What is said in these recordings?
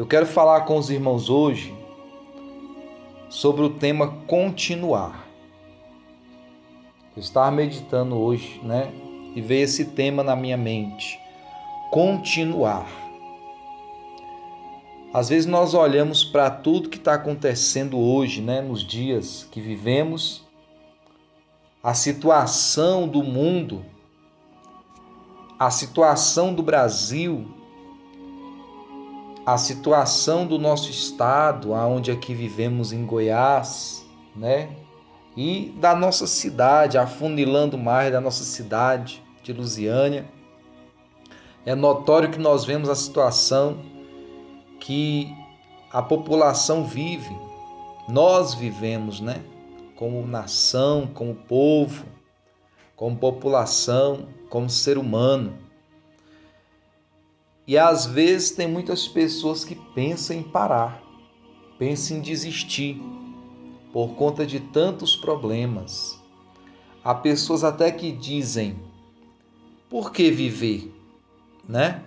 Eu quero falar com os irmãos hoje sobre o tema continuar. Eu estava meditando hoje, né? E veio esse tema na minha mente: continuar. Às vezes nós olhamos para tudo que está acontecendo hoje, né? Nos dias que vivemos, a situação do mundo, a situação do Brasil, a situação do nosso estado, aonde aqui vivemos em Goiás, né? E da nossa cidade, afunilando mais da nossa cidade de Lusiânia. É notório que nós vemos a situação que a população vive, nós vivemos, né? Como nação, como povo, como população, como ser humano. E às vezes tem muitas pessoas que pensam em parar, pensam em desistir por conta de tantos problemas. Há pessoas até que dizem: por que viver? Né?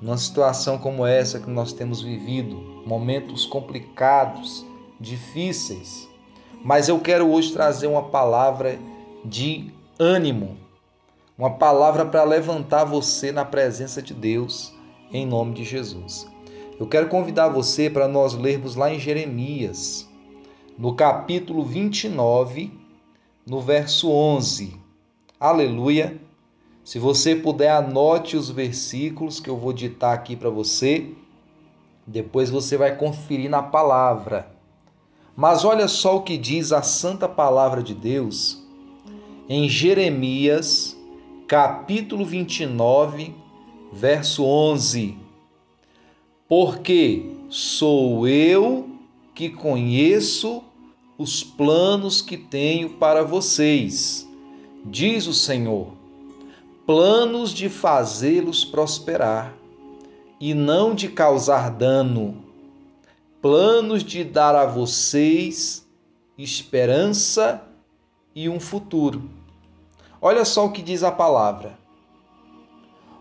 Numa situação como essa que nós temos vivido, momentos complicados, difíceis. Mas eu quero hoje trazer uma palavra de ânimo, uma palavra para levantar você na presença de Deus em nome de Jesus. Eu quero convidar você para nós lermos lá em Jeremias, no capítulo 29, no verso 11. Aleluia! Se você puder, anote os versículos que eu vou ditar aqui para você. Depois você vai conferir na palavra. Mas olha só o que diz a santa palavra de Deus em Jeremias, capítulo 29, verso 11. Porque sou eu que conheço os planos que tenho para vocês, diz o Senhor, planos de fazê-los prosperar e não de causar dano, planos de dar a vocês esperança e um futuro. Olha só o que diz a palavra.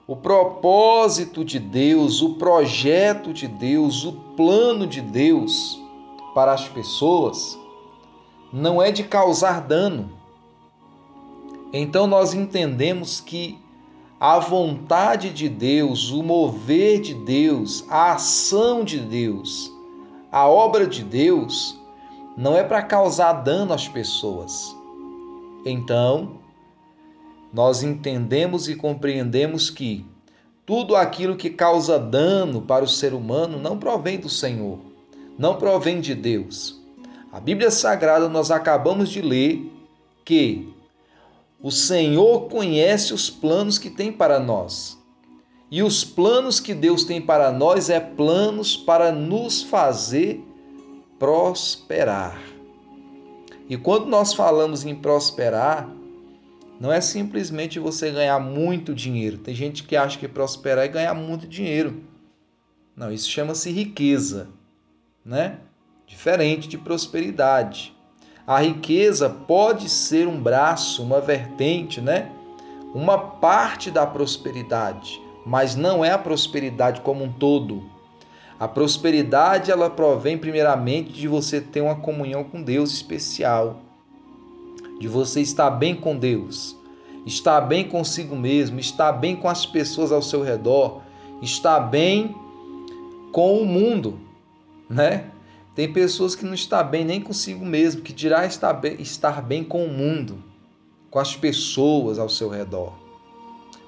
O propósito de Deus, o projeto de Deus, o plano de Deus para as pessoas não é de causar dano. Então nós entendemos que a vontade de Deus, o mover de Deus, a ação de Deus, a obra de Deus não é para causar dano às pessoas. Então, nós entendemos e compreendemos que tudo aquilo que causa dano para o ser humano não provém do Senhor, não provém de Deus. A Bíblia Sagrada nós acabamos de ler que o Senhor conhece os planos que tem para nós. E os planos que Deus tem para nós é planos para nos fazer prosperar. E quando nós falamos em prosperar, não é simplesmente você ganhar muito dinheiro. Tem gente que acha que prosperar é ganhar muito dinheiro. Não, isso chama-se riqueza, né? Diferente de prosperidade. A riqueza pode ser um braço, uma vertente, né? Uma parte da prosperidade, mas não é a prosperidade como um todo. A prosperidade ela provém primeiramente de você ter uma comunhão com Deus especial de você estar bem com Deus, estar bem consigo mesmo, estar bem com as pessoas ao seu redor, estar bem com o mundo, né? Tem pessoas que não estão bem nem consigo mesmo, que dirá estar bem, estar bem com o mundo, com as pessoas ao seu redor.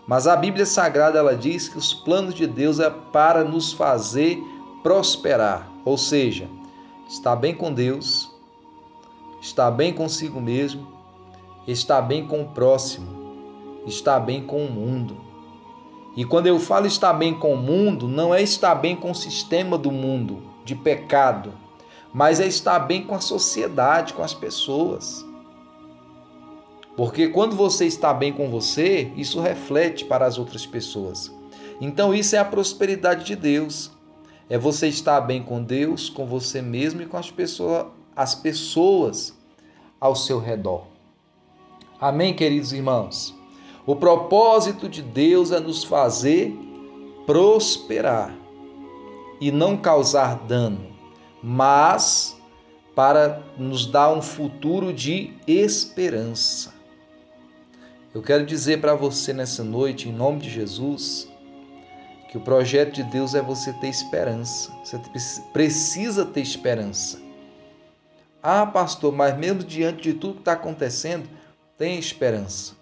Mas a Bíblia Sagrada ela diz que os planos de Deus é para nos fazer prosperar, ou seja, estar bem com Deus, estar bem consigo mesmo está bem com o próximo, está bem com o mundo. E quando eu falo estar bem com o mundo, não é estar bem com o sistema do mundo de pecado, mas é estar bem com a sociedade, com as pessoas. Porque quando você está bem com você, isso reflete para as outras pessoas. Então, isso é a prosperidade de Deus. É você estar bem com Deus, com você mesmo e com as pessoas, as pessoas ao seu redor. Amém, queridos irmãos? O propósito de Deus é nos fazer prosperar. e não causar dano, mas para nos dar um futuro de esperança. Eu quero dizer para você nessa noite, em nome de Jesus, que o projeto de Deus é você ter esperança. Você precisa ter esperança. Ah, pastor, mas mesmo diante de tudo que está acontecendo, tem esperança.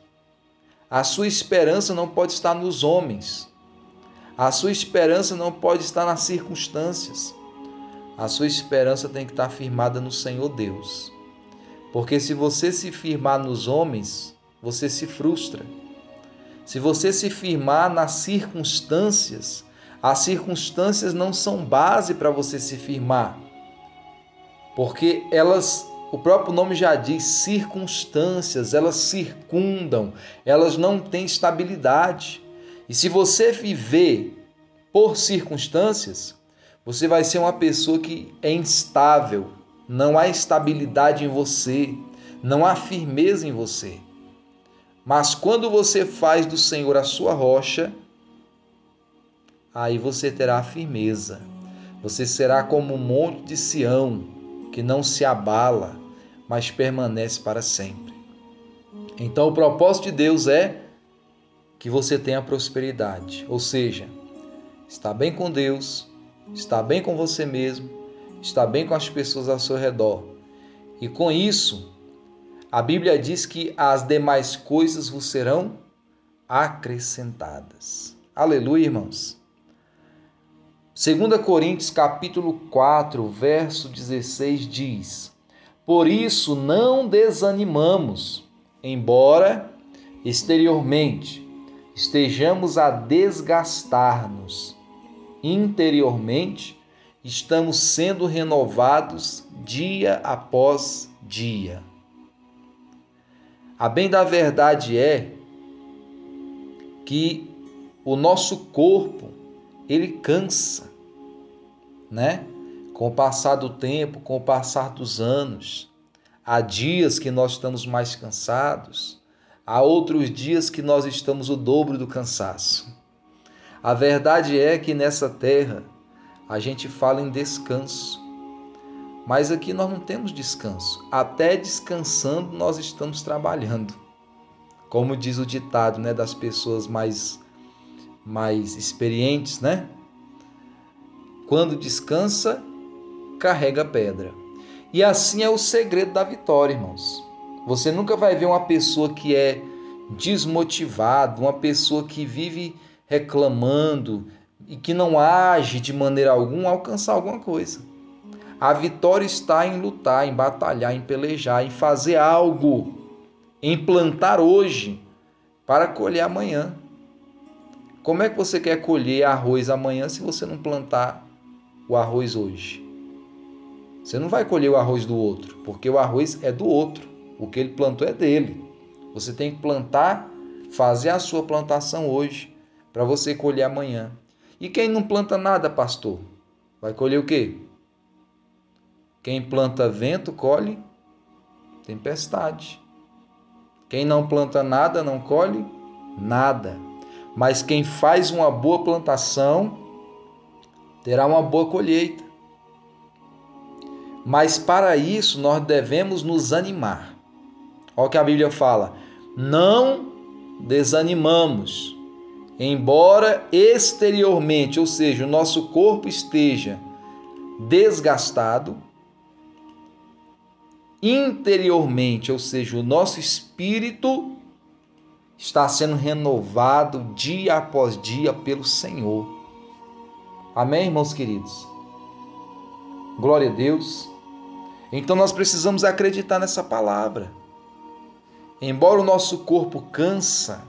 A sua esperança não pode estar nos homens. A sua esperança não pode estar nas circunstâncias. A sua esperança tem que estar firmada no Senhor Deus. Porque se você se firmar nos homens, você se frustra. Se você se firmar nas circunstâncias, as circunstâncias não são base para você se firmar. Porque elas, o próprio nome já diz, circunstâncias, elas circundam, elas não têm estabilidade. E se você viver por circunstâncias, você vai ser uma pessoa que é instável, não há estabilidade em você, não há firmeza em você. Mas quando você faz do Senhor a sua rocha, aí você terá firmeza. Você será como o monte de Sião, que não se abala, mas permanece para sempre. Então, o propósito de Deus é que você tenha prosperidade, ou seja, está bem com Deus, está bem com você mesmo, está bem com as pessoas ao seu redor. E com isso, a Bíblia diz que as demais coisas vos serão acrescentadas. Aleluia, irmãos. 2 Coríntios capítulo 4, verso 16 diz: Por isso não desanimamos, embora exteriormente estejamos a desgastar-nos, interiormente estamos sendo renovados dia após dia. A bem da verdade é que o nosso corpo ele cansa, né? Com o passar do tempo, com o passar dos anos, há dias que nós estamos mais cansados, há outros dias que nós estamos o dobro do cansaço. A verdade é que nessa terra a gente fala em descanso, mas aqui nós não temos descanso. Até descansando nós estamos trabalhando. Como diz o ditado, né, das pessoas mais mais experientes, né? Quando descansa, carrega pedra. E assim é o segredo da vitória, irmãos. Você nunca vai ver uma pessoa que é desmotivada, uma pessoa que vive reclamando e que não age de maneira alguma alcançar alguma coisa. A vitória está em lutar, em batalhar, em pelejar, em fazer algo, em plantar hoje para colher amanhã. Como é que você quer colher arroz amanhã se você não plantar o arroz hoje? Você não vai colher o arroz do outro, porque o arroz é do outro. O que ele plantou é dele. Você tem que plantar, fazer a sua plantação hoje, para você colher amanhã. E quem não planta nada, pastor? Vai colher o quê? Quem planta vento, colhe tempestade. Quem não planta nada, não colhe nada. Mas quem faz uma boa plantação, terá uma boa colheita. Mas para isso nós devemos nos animar. Olha o que a Bíblia fala: não desanimamos, embora exteriormente, ou seja, o nosso corpo esteja desgastado, interiormente, ou seja, o nosso espírito está sendo renovado dia após dia pelo Senhor. Amém, irmãos queridos? Glória a Deus. Então nós precisamos acreditar nessa palavra. Embora o nosso corpo cansa,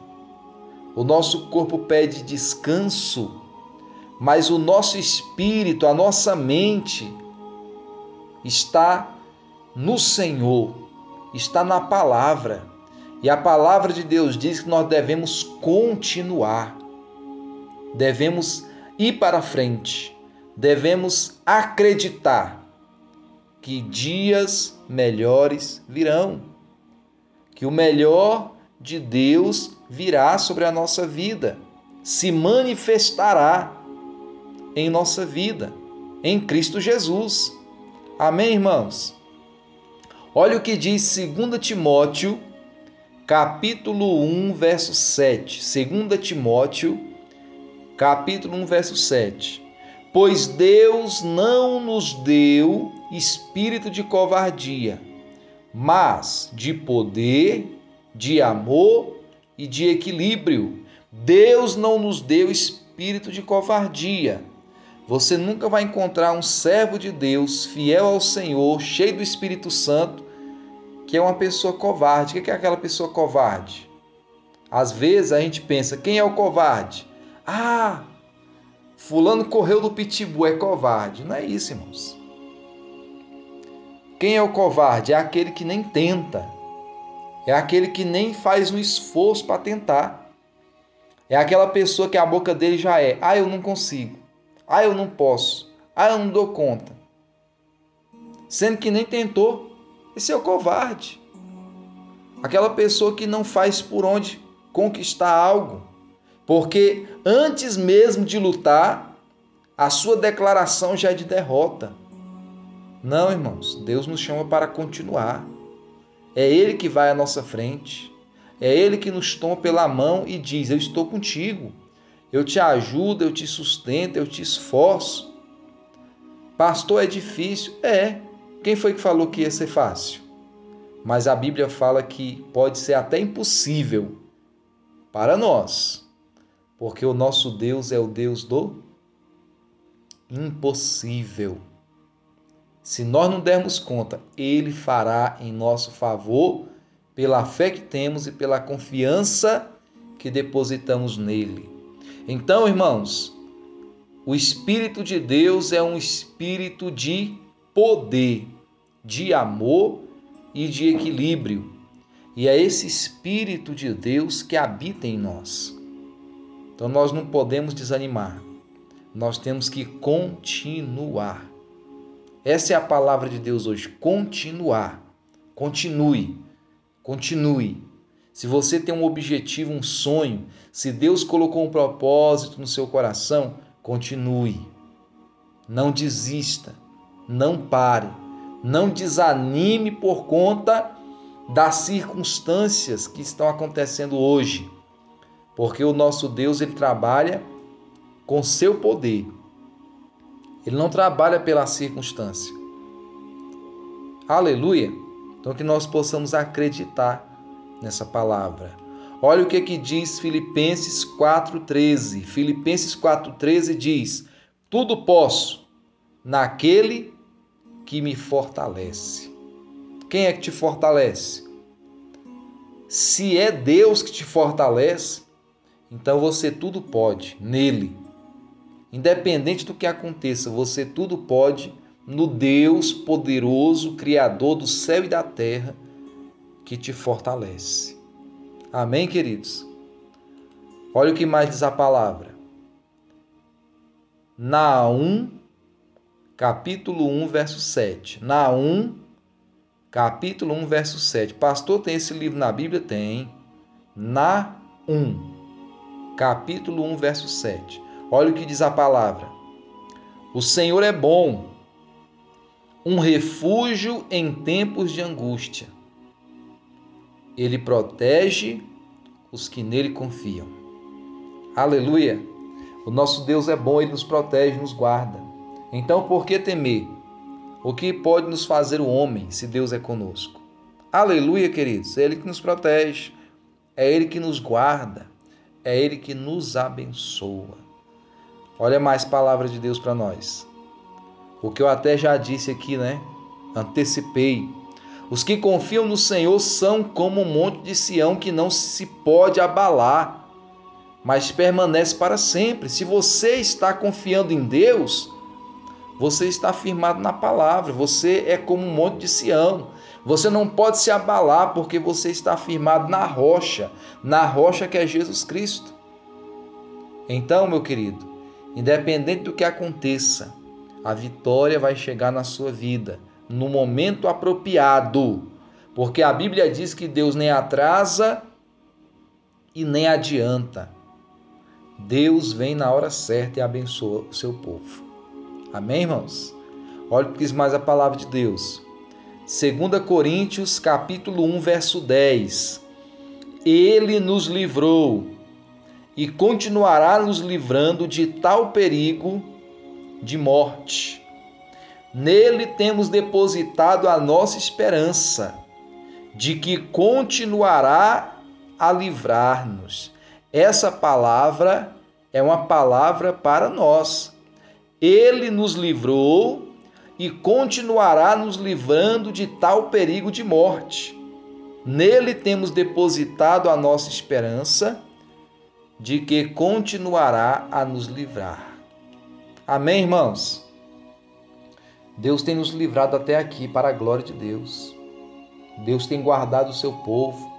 o nosso corpo pede descanso, mas o nosso espírito, a nossa mente está no Senhor, está na palavra. E a palavra de Deus diz que nós devemos continuar, devemos ir para frente, devemos acreditar que dias melhores virão, que o melhor de Deus virá sobre a nossa vida, se manifestará em nossa vida. em Cristo Jesus. Amém, irmãos? Olha o que diz 2 Timóteo, capítulo 1, verso 7. 2 Timóteo, capítulo 1, verso 7. Pois Deus não nos deu espírito de covardia, mas de poder, de amor e de equilíbrio. Deus não nos deu espírito de covardia. Você nunca vai encontrar um servo de Deus, fiel ao Senhor, cheio do Espírito Santo, que é uma pessoa covarde. O que é aquela pessoa covarde? Às vezes a gente pensa: quem é o covarde? Ah, Fulano correu do pitbull, é covarde. Não é isso, irmãos. Quem é o covarde? É aquele que nem tenta. É aquele que nem faz um esforço para tentar. É aquela pessoa que a boca dele já é: ah, eu não consigo. Ah, eu não posso. Ah, eu não dou conta. Sendo que nem tentou. Esse é o covarde. Aquela pessoa que não faz por onde conquistar algo. Porque antes mesmo de lutar, a sua declaração já é de derrota. Não, irmãos, Deus nos chama para continuar. É Ele que vai à nossa frente. É Ele que nos toma pela mão e diz: Eu estou contigo. Eu te ajudo, eu te sustento, eu te esforço. Pastor, é difícil? É. Quem foi que falou que ia ser fácil? Mas a Bíblia fala que pode ser até impossível para nós, porque o nosso Deus é o Deus do impossível. Se nós não dermos conta, Ele fará em nosso favor pela fé que temos e pela confiança que depositamos nele. Então, irmãos, o Espírito de Deus é um espírito de poder, de amor e de equilíbrio. E é esse Espírito de Deus que habita em nós. Então nós não podemos desanimar, nós temos que continuar. Essa é a palavra de Deus hoje: continuar. Continue, continue. Se você tem um objetivo, um sonho, se Deus colocou um propósito no seu coração, continue. Não desista, não pare, não desanime por conta das circunstâncias que estão acontecendo hoje. Porque o nosso Deus ele trabalha com seu poder. Ele não trabalha pela circunstância. Aleluia. Então que nós possamos acreditar nessa palavra. Olha o que que diz Filipenses 4:13. Filipenses 4:13 diz: Tudo posso naquele que me fortalece. Quem é que te fortalece? Se é Deus que te fortalece, então você tudo pode nele. Independente do que aconteça, você tudo pode no Deus poderoso, Criador do céu e da terra, que te fortalece. Amém, queridos? Olha o que mais diz a palavra. Naum, capítulo 1, verso 7. Naum, capítulo 1, verso 7. Pastor, tem esse livro na Bíblia? Tem. Naum, capítulo 1, verso 7. Olha o que diz a palavra. O Senhor é bom, um refúgio em tempos de angústia. Ele protege os que nele confiam. Aleluia! O nosso Deus é bom, ele nos protege, nos guarda. Então, por que temer? O que pode nos fazer o homem se Deus é conosco? Aleluia, queridos! É Ele que nos protege, é Ele que nos guarda, é Ele que nos abençoa. Olha mais palavra de Deus para nós. O que eu até já disse aqui, né? Antecipei. Os que confiam no Senhor são como um monte de Sião que não se pode abalar, mas permanece para sempre. Se você está confiando em Deus, você está firmado na palavra. Você é como um monte de Sião. Você não pode se abalar porque você está firmado na rocha, na rocha que é Jesus Cristo. Então, meu querido, Independente do que aconteça, a vitória vai chegar na sua vida no momento apropriado, porque a Bíblia diz que Deus nem atrasa e nem adianta. Deus vem na hora certa e abençoa o seu povo. Amém, irmãos? Olha o que diz mais a palavra de Deus. 2 Coríntios, capítulo 1, verso 10. Ele nos livrou e continuará nos livrando de tal perigo de morte. Nele temos depositado a nossa esperança de que continuará a livrar-nos. Essa palavra é uma palavra para nós. Ele nos livrou e continuará nos livrando de tal perigo de morte. Nele temos depositado a nossa esperança de que continuará a nos livrar. Amém, irmãos? Deus tem nos livrado até aqui para a glória de Deus. Deus tem guardado o seu povo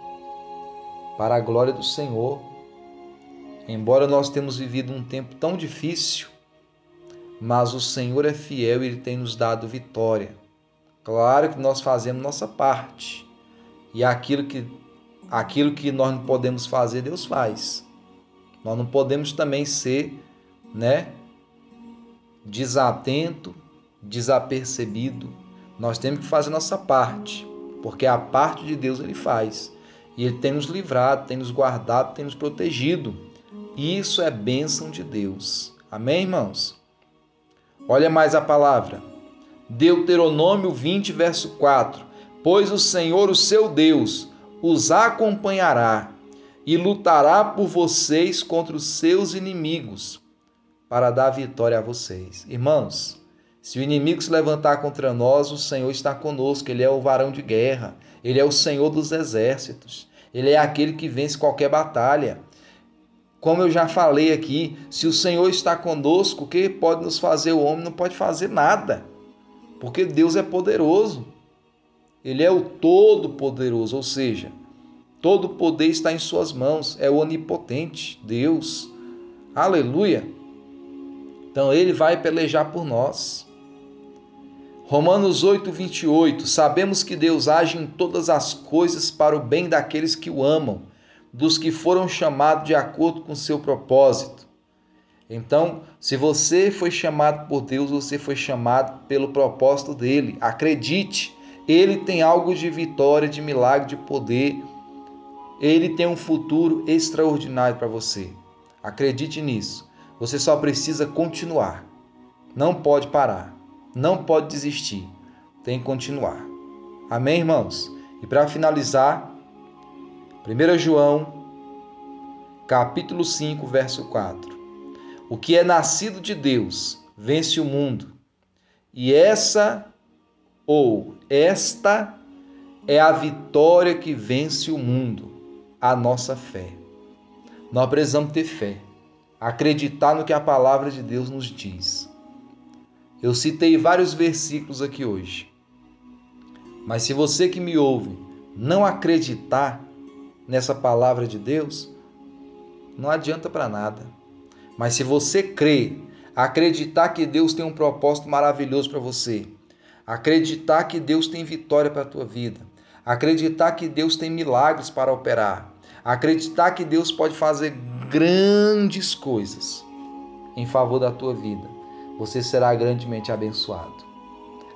para a glória do Senhor. Embora nós tenhamos vivido um tempo tão difícil, mas o Senhor é fiel e Ele tem nos dado vitória. Claro que nós fazemos nossa parte. E aquilo que, aquilo que nós não podemos fazer, Deus faz. Nós não podemos também ser, né, desatento, desapercebido. Nós temos que fazer nossa parte, porque a parte de Deus ele faz. E ele tem nos livrado, tem nos guardado, tem nos protegido. Isso é bênção de Deus. Amém, irmãos? Olha mais a palavra. Deuteronômio 20, verso 4. Pois o Senhor, o seu Deus, os acompanhará e lutará por vocês contra os seus inimigos, para dar vitória a vocês. Irmãos, se o inimigo se levantar contra nós, o Senhor está conosco, ele é o varão de guerra, ele é o Senhor dos exércitos, ele é aquele que vence qualquer batalha. Como eu já falei aqui, se o Senhor está conosco, o que pode nos fazer o homem? Não pode fazer nada, porque Deus é poderoso. Ele é o Todo-Poderoso, ou seja, todo o poder está em Suas mãos, é o onipotente, Deus. Aleluia! Então Ele vai pelejar por nós. Romanos 8, 28. Sabemos que Deus age em todas as coisas para o bem daqueles que o amam dos que foram chamados de acordo com seu propósito. Então, se você foi chamado por Deus, você foi chamado pelo propósito dele. Acredite, ele tem algo de vitória, de milagre, de poder. Ele tem um futuro extraordinário para você. Acredite nisso. Você só precisa continuar. Não pode parar. Não pode desistir. Tem que continuar. Amém, irmãos? E para finalizar, 1 João, capítulo 5, verso 4. O que é nascido de Deus vence o mundo. E essa ou esta é a vitória que vence o mundo, a nossa fé. Nós precisamos ter fé, acreditar no que a palavra de Deus nos diz. Eu citei vários versículos aqui hoje. Mas se você que me ouve não acreditar, nessa palavra de Deus, não adianta para nada. Mas se você crê, acreditar que Deus tem um propósito maravilhoso para você, acreditar que Deus tem vitória para a tua vida, acreditar que Deus tem milagres para operar, acreditar que Deus pode fazer grandes coisas em favor da tua vida, você será grandemente abençoado.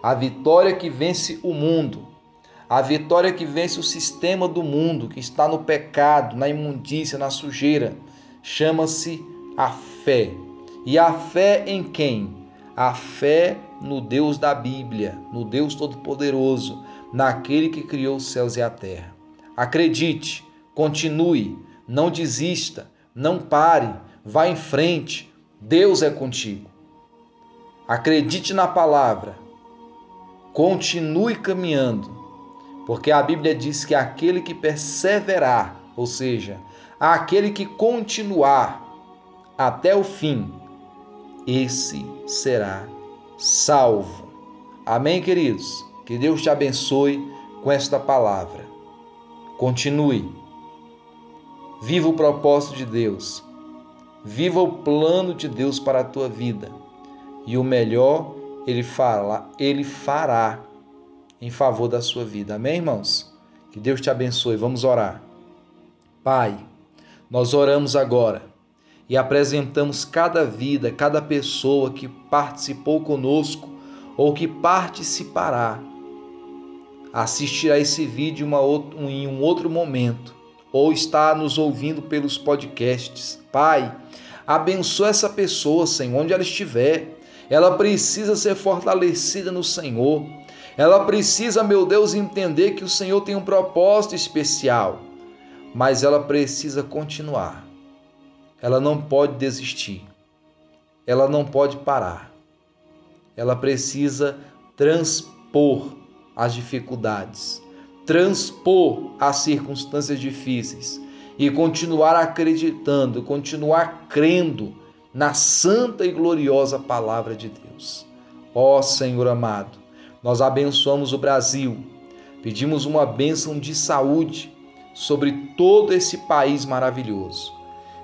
A vitória que vence o mundo a vitória que vence o sistema do mundo, que está no pecado, na imundícia, na sujeira, chama-se a fé. E a fé em quem? A fé no Deus da Bíblia, no Deus Todo-Poderoso, naquele que criou os céus e a terra. Acredite, continue, não desista, não pare, vá em frente. Deus é contigo. Acredite na palavra. Continue caminhando porque a Bíblia diz que aquele que perseverar, ou seja, aquele que continuar até o fim, esse será salvo. Amém, queridos? Que Deus te abençoe com esta palavra. Continue. Viva o propósito de Deus. Viva o plano de Deus para a tua vida. E o melhor ele fala, ele fará em favor da sua vida. Amém, irmãos? Que Deus te abençoe. Vamos orar. Pai, nós oramos agora e apresentamos cada vida, cada pessoa que participou conosco ou que participará, assistirá esse vídeo em um outro momento ou está nos ouvindo pelos podcasts. Pai, abençoa essa pessoa, Senhor, onde ela estiver. Ela precisa ser fortalecida no Senhor. Ela precisa, meu Deus, entender que o Senhor tem um propósito especial, mas ela precisa continuar. Ela não pode desistir. Ela não pode parar. Ela precisa transpor as dificuldades transpor as circunstâncias difíceis e continuar acreditando, continuar crendo na santa e gloriosa palavra de Deus. Ó Senhor amado, nós abençoamos o Brasil, pedimos uma bênção de saúde sobre todo esse país maravilhoso.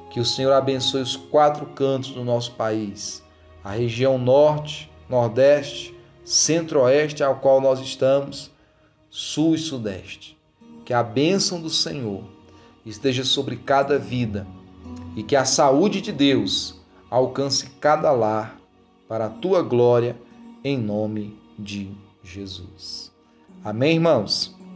Que o Senhor abençoe os quatro cantos do nosso país, a região norte, nordeste, centro-oeste, ao qual nós estamos sul e sudeste. Que a bênção do Senhor esteja sobre cada vida e que a saúde de Deus alcance cada lar para a tua glória, em nome de Jesus. Amém, irmãos?